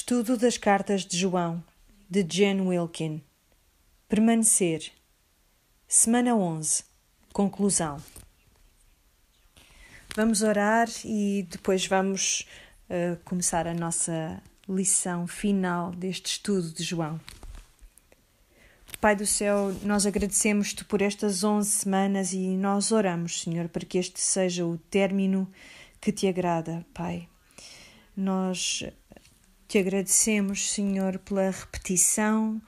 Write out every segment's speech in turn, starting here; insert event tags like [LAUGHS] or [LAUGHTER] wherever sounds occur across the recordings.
Estudo das Cartas de João, de Jen Wilkin. Permanecer. Semana 11. Conclusão. Vamos orar e depois vamos uh, começar a nossa lição final deste estudo de João. Pai do céu, nós agradecemos-te por estas 11 semanas e nós oramos, Senhor, para que este seja o término que te agrada, Pai. Nós te agradecemos, Senhor, pela repetição,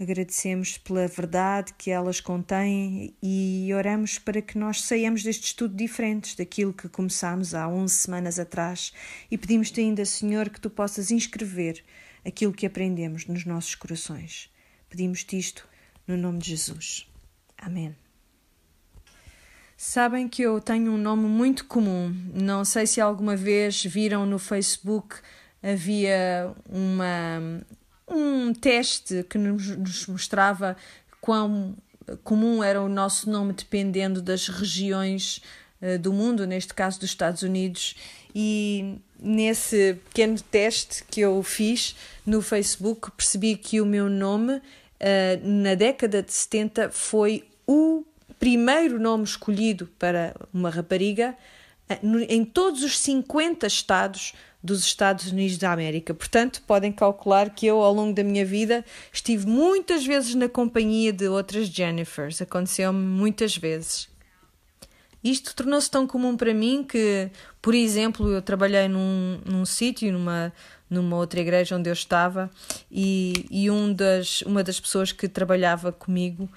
agradecemos pela verdade que elas contêm e oramos para que nós saiamos deste estudo diferentes daquilo que começámos há 11 semanas atrás e pedimos-te ainda, Senhor, que tu possas inscrever aquilo que aprendemos nos nossos corações. Pedimos-te isto no nome de Jesus. Amém. Sabem que eu tenho um nome muito comum. Não sei se alguma vez viram no Facebook havia uma, um teste que nos mostrava quão comum era o nosso nome dependendo das regiões uh, do mundo, neste caso dos Estados Unidos, e nesse pequeno teste que eu fiz no Facebook percebi que o meu nome uh, na década de 70 foi o primeiro nome escolhido para uma rapariga uh, em todos os 50 estados dos Estados Unidos da América. Portanto, podem calcular que eu, ao longo da minha vida, estive muitas vezes na companhia de outras Jennifers. Aconteceu-me muitas vezes. Isto tornou-se tão comum para mim que, por exemplo, eu trabalhei num, num sítio, numa, numa outra igreja onde eu estava, e, e um das, uma das pessoas que trabalhava comigo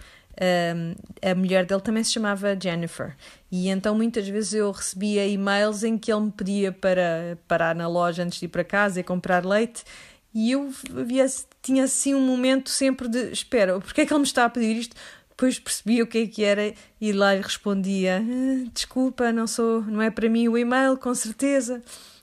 a mulher dele também se chamava Jennifer. E então muitas vezes eu recebia e-mails em que ele me pedia para parar na loja antes de ir para casa e comprar leite. E eu havia, tinha assim um momento sempre de espera, porque é que ele me está a pedir isto? Depois percebia o que é que era e lá respondia: ah, desculpa, não sou, não é para mim o e-mail, com certeza.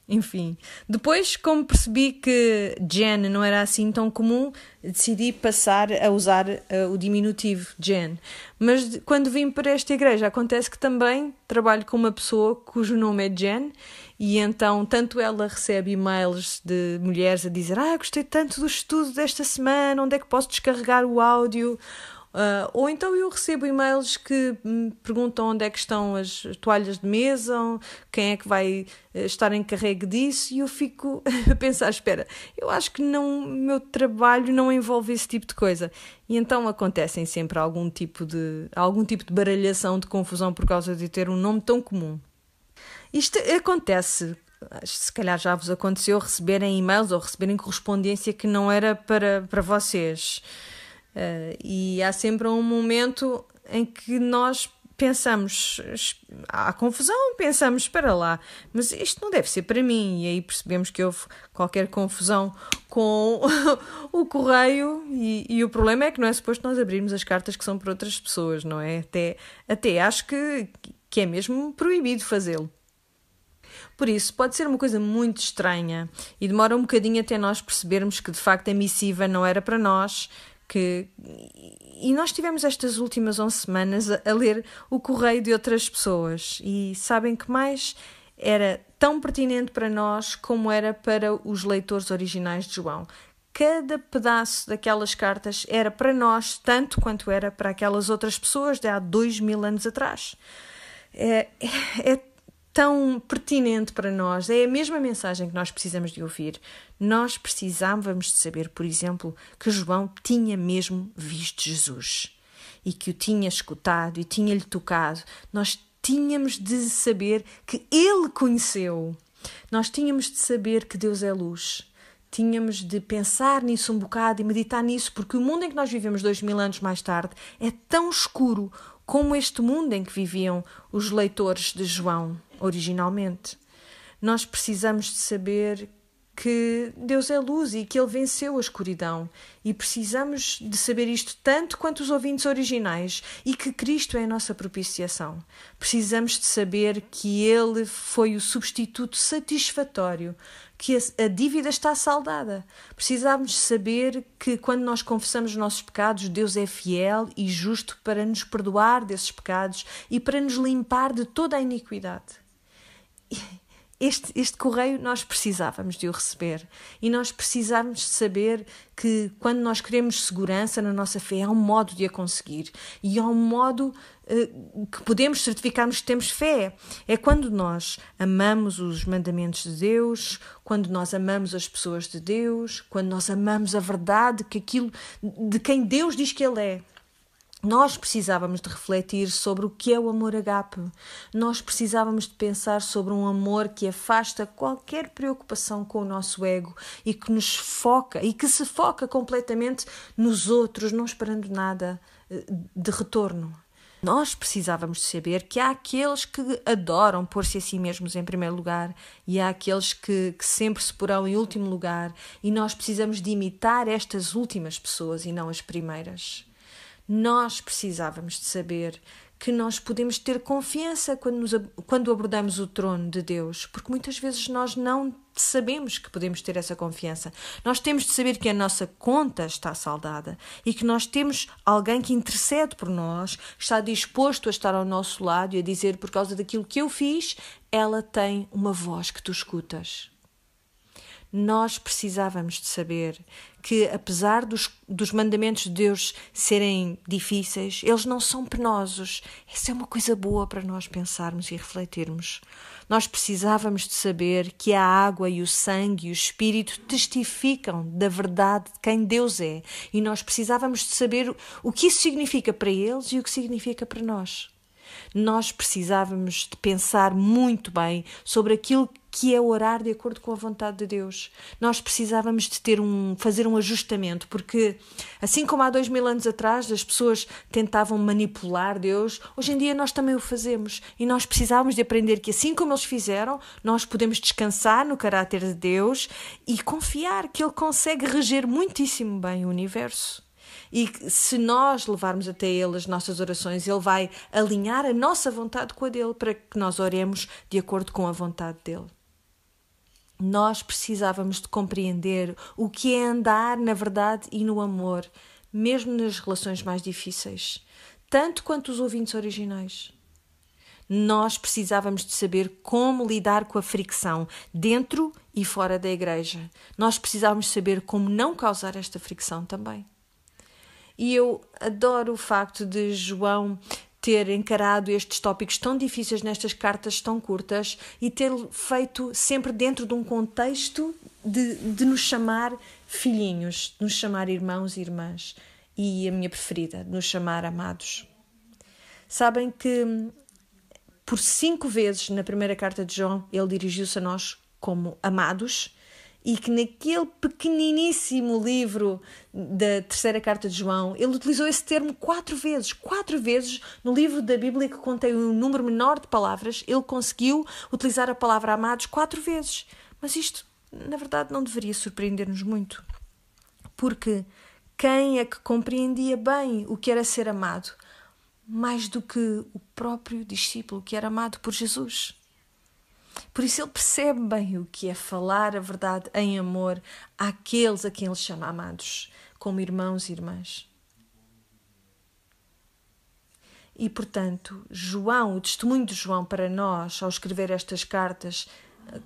Enfim, depois, como percebi que Jen não era assim tão comum, decidi passar a usar uh, o diminutivo Jen. Mas quando vim para esta igreja, acontece que também trabalho com uma pessoa cujo nome é Jen, e então tanto ela recebe e-mails de mulheres a dizer: Ah, gostei tanto do estudo desta semana, onde é que posso descarregar o áudio? Uh, ou então eu recebo e-mails que me perguntam onde é que estão as toalhas de mesa, quem é que vai eh, estar encarregue disso, e eu fico [LAUGHS] a pensar: espera, eu acho que não, o meu trabalho não envolve esse tipo de coisa. E então acontecem sempre algum tipo de, algum tipo de baralhação, de confusão por causa de ter um nome tão comum. Isto acontece se calhar já vos aconteceu receberem e-mails ou receberem correspondência que não era para, para vocês. Uh, e há sempre um momento em que nós pensamos, há confusão, pensamos, espera lá, mas isto não deve ser para mim. E aí percebemos que houve qualquer confusão com [LAUGHS] o correio, e, e, o problema é que não é suposto nós abrirmos as cartas que são para outras pessoas, não é? Até, até acho que, que é mesmo proibido fazê-lo. Por isso, pode ser uma coisa muito estranha e demora um bocadinho até nós percebermos que de facto a missiva não era para nós, que e nós tivemos estas últimas 11 semanas a, ler o correio de outras pessoas e sabem que mais era tão pertinente para nós como era para os leitores originais de João. Cada pedaço daquelas cartas era para nós tanto quanto era para aquelas outras pessoas de há dois mil anos atrás. É, é, é tão pertinente para nós, é a mesma mensagem que nós precisamos de ouvir. Nós precisávamos de saber, por exemplo, que João tinha mesmo visto Jesus e que o tinha escutado e tinha-lhe tocado. Nós tínhamos de saber que ele conheceu. Nós tínhamos de saber que Deus é luz. Tínhamos de pensar nisso um bocado e meditar nisso, porque o mundo em que nós vivemos dois mil anos mais tarde é tão escuro como este mundo em que viviam os leitores de João originalmente. Nós precisamos de saber que Deus é luz e que Ele venceu a escuridão. E precisamos de saber isto tanto quanto os ouvintes originais e que Cristo é a nossa propiciação. Precisamos de saber que Ele foi o substituto satisfatório, que a, dívida está saldada. Precisamos saber que quando nós confessamos os nossos pecados, Deus é fiel e justo para nos perdoar desses pecados e para nos limpar de toda a iniquidade. Este, este correio nós precisávamos de o receber e nós precisávamos de saber que quando nós queremos segurança na nossa fé há um modo de a conseguir e há um modo uh, que podemos certificarmos que temos fé. É quando nós amamos os mandamentos de Deus, quando nós amamos as pessoas de Deus, quando nós amamos a verdade que aquilo de quem Deus diz que Ele é. Nós precisávamos de refletir sobre o que é o amor agape. Nós precisávamos de pensar sobre um amor que afasta qualquer preocupação com o nosso ego e que nos foca e que se foca completamente nos outros, não esperando nada eh, de retorno. Nós precisávamos de saber que há aqueles que adoram pôr-se a si mesmos em primeiro lugar e há aqueles que, que sempre se porão em último lugar, e nós precisamos de imitar estas últimas pessoas e não as primeiras. Nós precisávamos de saber que nós podemos ter confiança quando, nos, quando abordamos o trono de Deus, porque muitas vezes nós não sabemos que podemos ter essa confiança. Nós temos de saber que a nossa conta está saldada e que nós temos alguém que intercede por nós, está disposto a estar ao nosso lado e a dizer: por causa daquilo que eu fiz, ela tem uma voz que tu escutas nós precisávamos de saber que, apesar dos, dos mandamentos de Deus serem difíceis, eles não são penosos. Essa é uma coisa boa para nós pensarmos e refletirmos. Nós precisávamos de saber que a água e o sangue e o Espírito testificam da verdade de quem Deus é, e nós precisávamos de saber o que isso significa para eles e o que significa para nós nós precisávamos de pensar muito bem sobre aquilo que é orar de acordo com a vontade de Deus. Nós precisávamos de ter um, fazer um ajustamento, porque assim como há dois mil anos atrás as pessoas tentavam manipular Deus, hoje em dia nós também o fazemos e nós precisávamos de aprender que assim como eles fizeram, nós podemos descansar no caráter de Deus e confiar que Ele consegue reger muitíssimo bem o universo. E se nós levarmos até Ele as nossas orações, Ele vai alinhar a nossa vontade com a dele para que nós oremos de acordo com a vontade dele. Nós precisávamos de compreender o que é andar na verdade e no amor, mesmo nas relações mais difíceis, tanto quanto os ouvintes originais. Nós precisávamos de saber como lidar com a fricção dentro e fora da igreja. Nós precisávamos saber como não causar esta fricção também. E eu adoro o facto de João ter encarado estes tópicos tão difíceis nestas cartas tão curtas e ter feito sempre dentro de um contexto de, de nos chamar filhinhos, de nos chamar irmãos e irmãs. E a minha preferida, de nos chamar amados. Sabem que por cinco vezes na primeira carta de João ele dirigiu-se a nós como amados e que naquele pequeniníssimo livro da terceira carta de João, ele utilizou esse termo quatro vezes. Quatro vezes no livro da Bíblia que contém um número menor de palavras, ele conseguiu utilizar a palavra amados quatro vezes. Mas isto, na verdade, não deveria surpreender-nos muito. Porque quem é que compreendia bem o que era ser amado? Mais do que o próprio discípulo que era amado por Jesus. Por isso ele percebe bem o que é falar a verdade em amor àqueles a quem ele chama amados, como irmãos e irmãs. E, portanto, João, o testemunho de João para nós, ao escrever estas cartas,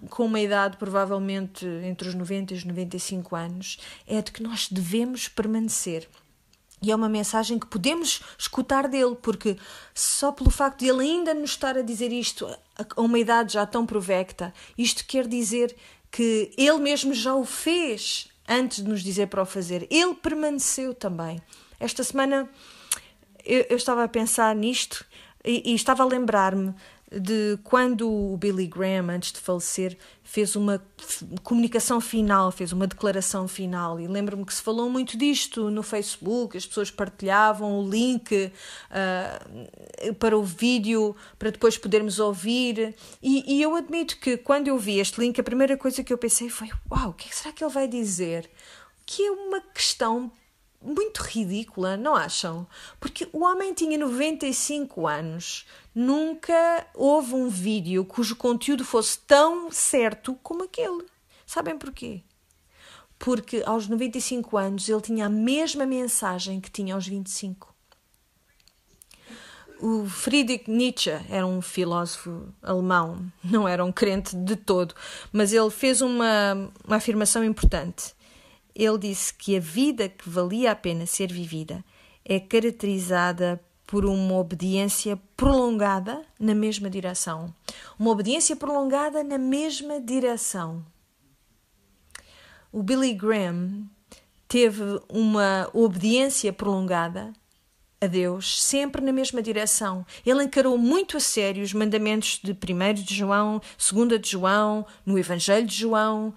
com uma idade provavelmente entre os 90 e os 95 anos, é de que nós devemos permanecer e é uma mensagem que podemos escutar dele, porque só pelo facto de ele ainda nos estar a dizer isto a uma idade já tão provecta, isto quer dizer que ele mesmo já o fez antes de nos dizer para o fazer. Ele permaneceu também. Esta semana eu, eu estava a pensar nisto e, e estava a lembrar-me de quando o Billy Graham, antes de falecer, fez uma comunicação final, fez uma declaração final. E lembro-me que se falou muito disto no Facebook, as pessoas partilhavam o link uh, para o vídeo, para depois podermos ouvir. E, e, eu admito que quando eu vi este link, a primeira coisa que eu pensei foi: Uau, o que será que ele vai dizer? Que é uma questão muito ridícula, não acham? Porque o homem tinha 95 anos, nunca houve um vídeo cujo conteúdo fosse tão certo como aquele. Sabem porquê? Porque aos 95 anos ele tinha a mesma mensagem que tinha aos 25. o Friedrich Nietzsche era um filósofo alemão, não era um crente de todo, mas ele fez uma, uma afirmação importante. Ele disse que a vida que valia a pena ser vivida é caracterizada por uma obediência prolongada na mesma direção. Uma obediência prolongada na mesma direção. O Billy Graham teve uma obediência prolongada a Deus, sempre na mesma direção. Ele encarou muito a sério os mandamentos de 1 de João, 2 de João, no Evangelho de João,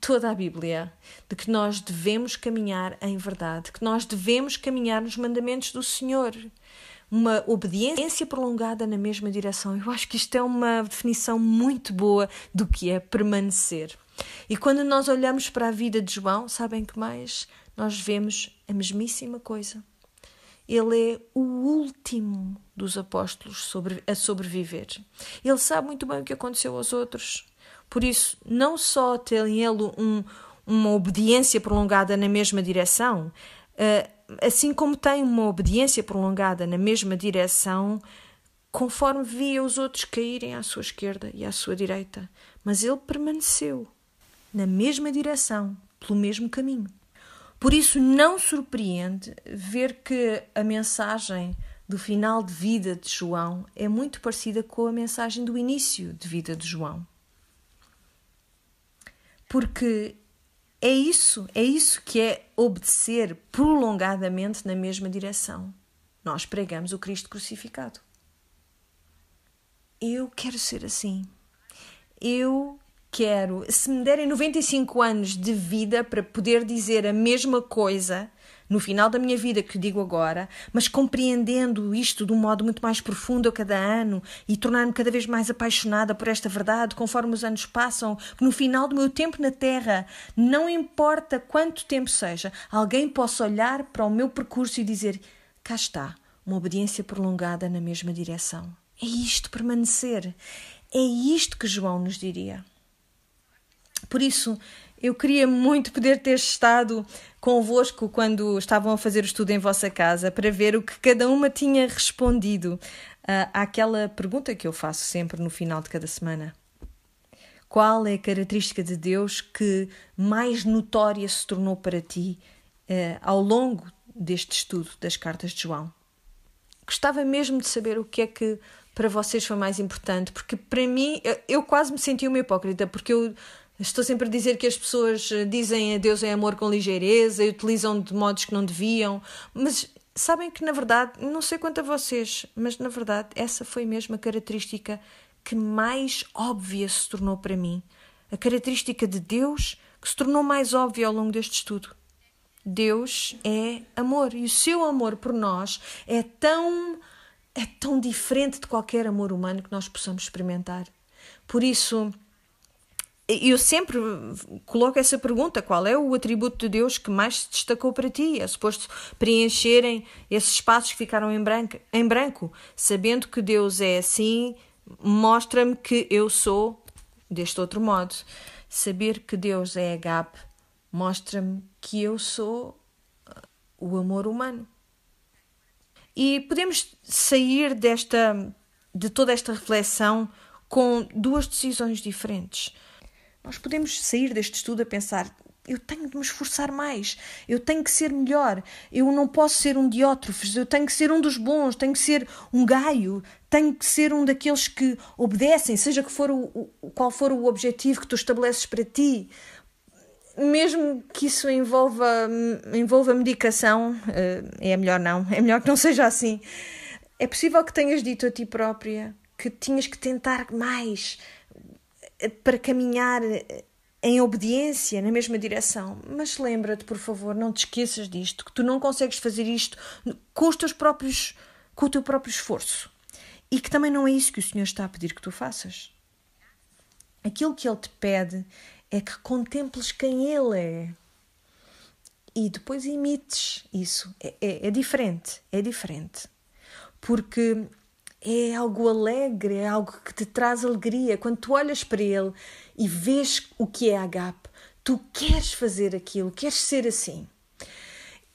toda a Bíblia, de que nós devemos caminhar em verdade, que nós devemos caminhar nos mandamentos do Senhor. Uma obediência prolongada na mesma direção. Eu acho que isto é uma definição muito boa do que é permanecer. E quando nós olhamos para a vida de João, sabem que mais? Nós vemos a mesmíssima coisa ele é o último dos apóstolos sobre, a sobreviver. Ele sabe muito bem o que aconteceu aos outros. Por isso, não só tem ele um, uma obediência prolongada na mesma direção, uh, assim como tem uma obediência prolongada na mesma direção, conforme via os outros caírem à sua esquerda e à sua direita. Mas ele permaneceu na mesma direção, pelo mesmo caminho. Por isso, não surpreende ver que a mensagem do final de vida de João é muito parecida com a mensagem do início de vida de João. Porque é isso, é isso que é obedecer prolongadamente na mesma direção. Nós pregamos o Cristo crucificado. Eu quero ser assim. Eu quero, se me derem 95 anos de vida para poder dizer a mesma coisa no final da minha vida que digo agora, mas compreendendo isto de um modo muito mais profundo a cada ano e tornar-me cada vez mais apaixonada por esta verdade conforme os anos passam, que no final do meu tempo na Terra, não importa quanto tempo seja, alguém possa olhar para o meu percurso e dizer: cá está, uma obediência prolongada na mesma direção. É isto permanecer. É isto que João nos diria. Por isso, eu queria muito poder ter estado convosco quando estavam a fazer o estudo em vossa casa para ver o que cada uma tinha respondido uh, àquela pergunta que eu faço sempre no final de cada semana. Qual é a característica de Deus que mais notória se tornou para ti uh, ao longo deste estudo das cartas de João? Gostava mesmo de saber o que é que para vocês foi mais importante, porque para mim eu quase me senti uma hipócrita, porque eu Estou sempre a dizer que as pessoas eh, dizem a Deus é amor com ligeireza e utilizam de modos que não deviam, mas sabem que na verdade, não sei quanto a vocês, mas na verdade essa foi mesmo a característica que mais óbvia se tornou para mim. A característica de Deus que se tornou mais óbvia ao longo deste estudo. Deus é amor e o seu amor por nós é tão é tão diferente de qualquer amor humano que nós possamos experimentar. Por isso, eu sempre coloco essa pergunta: qual é o atributo de Deus que mais se destacou para ti? É suposto preencherem esses espaços que ficaram em branco, em branco. Sabendo que Deus é assim, mostra-me que eu sou deste outro modo. Saber que Deus é agape mostra-me que eu sou uh, o amor humano. E podemos sair desta de toda esta reflexão com duas decisões diferentes. Nós podemos sair deste estudo a pensar: eu tenho de me esforçar mais, eu tenho que ser melhor, eu não posso ser um diótrofes, eu tenho que ser um dos bons, tenho que ser um gaio, tenho que ser um daqueles que obedecem, seja que for o, o, qual for o objetivo que tu estabeleces para ti. Mesmo que isso envolva, envolva medicação, eh, é melhor não, é melhor que não seja assim. É possível que tenhas dito a ti própria que tinhas que tentar mais, para caminhar em obediência na mesma direção. Mas lembra-te, por favor, não te esqueças disto, que tu não consegues fazer isto com os teus próprios com o teu próprio esforço. E que também não é isso que o Senhor está a pedir que tu faças. Aquilo que ele te pede é que contemples quem ele é. E depois imites isso. É, é, é diferente, é diferente. Porque é algo alegre, é algo que te traz alegria. Quando tu olhas para ele e vês o que é agape, tu queres fazer aquilo, queres ser assim.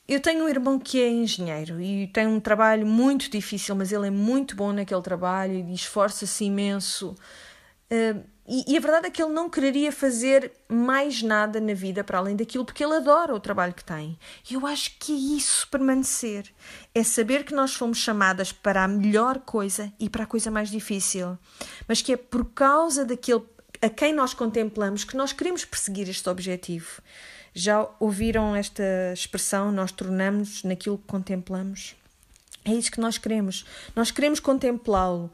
eu tenho um irmão que é engenheiro e tem um trabalho muito difícil, mas ele é muito bom naquele trabalho e esforça-se imenso. Uh, e, e, a verdade é que ele não quereria fazer mais nada na vida para além daquilo, porque ele adora o trabalho que tem. E eu acho que é isso permanecer. É saber que nós fomos chamadas para a melhor coisa e para a coisa mais difícil. Mas que é por causa daquele a quem nós contemplamos que nós queremos perseguir este objetivo. Já ouviram esta expressão? Nós tornamos naquilo que contemplamos. É isso que nós queremos. Nós queremos contemplá-lo.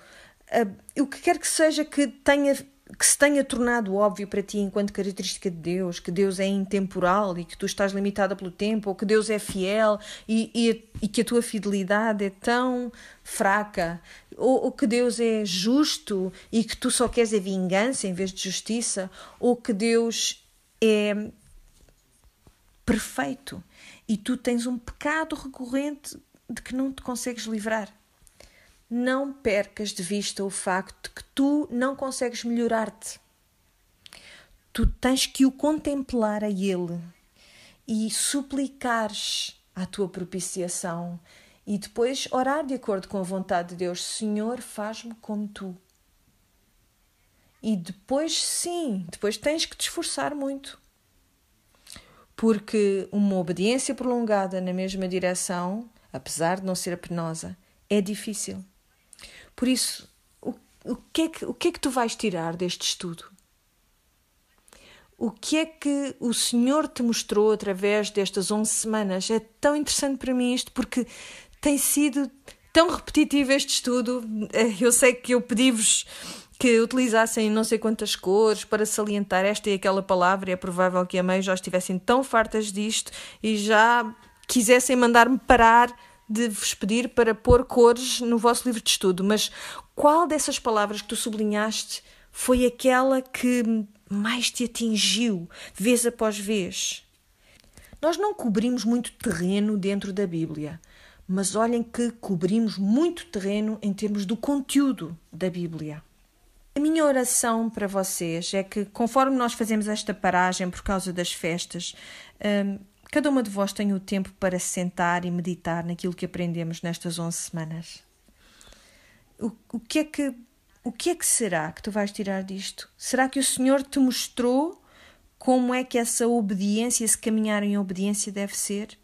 Uh, o que quer que seja que tenha que se tenha tornado óbvio para ti enquanto característica de Deus, que Deus é intemporal e que tu estás limitada pelo tempo, ou que Deus é fiel e, e, e que a tua fidelidade é tão fraca, ou, ou, que Deus é justo e que tu só queres a vingança em vez de justiça, ou que Deus é perfeito e tu tens um pecado recorrente de que não te consegues livrar. Não percas de vista o facto de que tu não consegues melhorar-te. Tu tens que o contemplar a Ele e suplicares a tua propiciação e depois orar de acordo com a vontade de Deus: Senhor, faz-me como tu. E depois, sim, depois tens que te esforçar muito porque uma obediência prolongada na mesma direção, apesar de não ser penosa, é difícil. Por isso, o, o, que é que, o que é que tu vais tirar deste estudo? O que é que o Senhor te mostrou através destas 11 semanas? É tão interessante para mim isto porque tem sido tão repetitivo este estudo. Eu sei que eu pedi-vos que utilizassem não sei quantas cores para salientar esta e aquela palavra, e é provável que a meio já estivessem tão fartas disto e já quisessem mandar-me parar de vos pedir para pôr cores no vosso livro de estudo. Mas qual dessas palavras que tu sublinhaste foi aquela que mais te atingiu, vez após vez? Nós não cobrimos muito terreno dentro da Bíblia, mas olhem que cobrimos muito terreno em termos do conteúdo da Bíblia. A minha oração para vocês é que, conforme nós fazemos esta paragem por causa das festas, um, cada uma de vós tenha o tempo para sentar e meditar naquilo que aprendemos nestas 11 semanas. O, o, que é que, o que é que será que tu vais tirar disto? Será que o Senhor te mostrou como é que essa obediência, esse caminhar em obediência deve ser?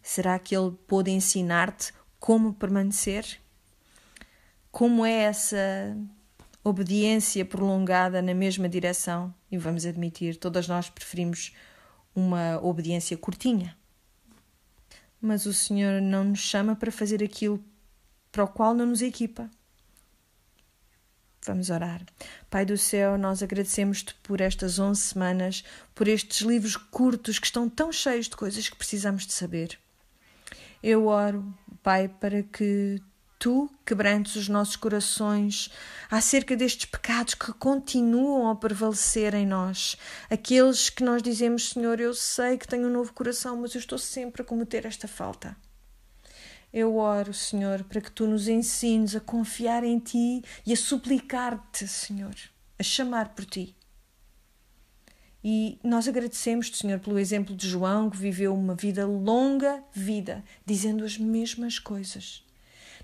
Será que Ele pôde ensinar-te como permanecer? Como é essa obediência prolongada na mesma direção, e vamos admitir, todas nós preferimos uma obediência curtinha. Mas o Senhor não nos chama para fazer aquilo para o qual não nos equipa. Vamos orar. Pai do céu, nós agradecemos-te por estas 11 semanas, por estes livros curtos que estão tão cheios de coisas que precisamos de saber. Eu oro, Pai, para que tu quebrantes os nossos corações acerca destes pecados que continuam a prevalecer em nós, aqueles que nós dizemos, Senhor, eu sei que tenho um novo coração, mas eu estou sempre a cometer esta falta. Eu oro, Senhor, para que tu nos ensines a confiar em ti e a suplicar-te, Senhor, a chamar por ti. E nós agradecemos-te, Senhor, pelo exemplo de João, que viveu uma vida longa vida, dizendo as mesmas coisas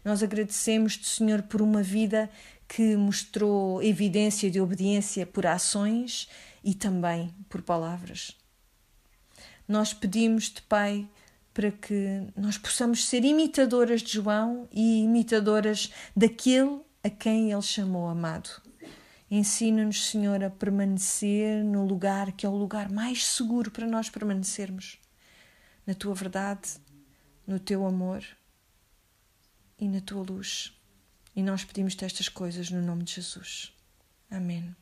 nós agradecemos-te, Senhor, por uma vida que mostrou evidência de obediência por ações e também por palavras. Nós pedimos-te, Pai, para que nós possamos ser imitadoras de João e imitadoras daquele a quem ele chamou amado. Ensina-nos, Senhor, a permanecer no lugar que é o lugar mais seguro para nós permanecermos na tua verdade, no teu amor e na tua luz. E nós pedimos-te estas coisas no nome de Jesus. Amém.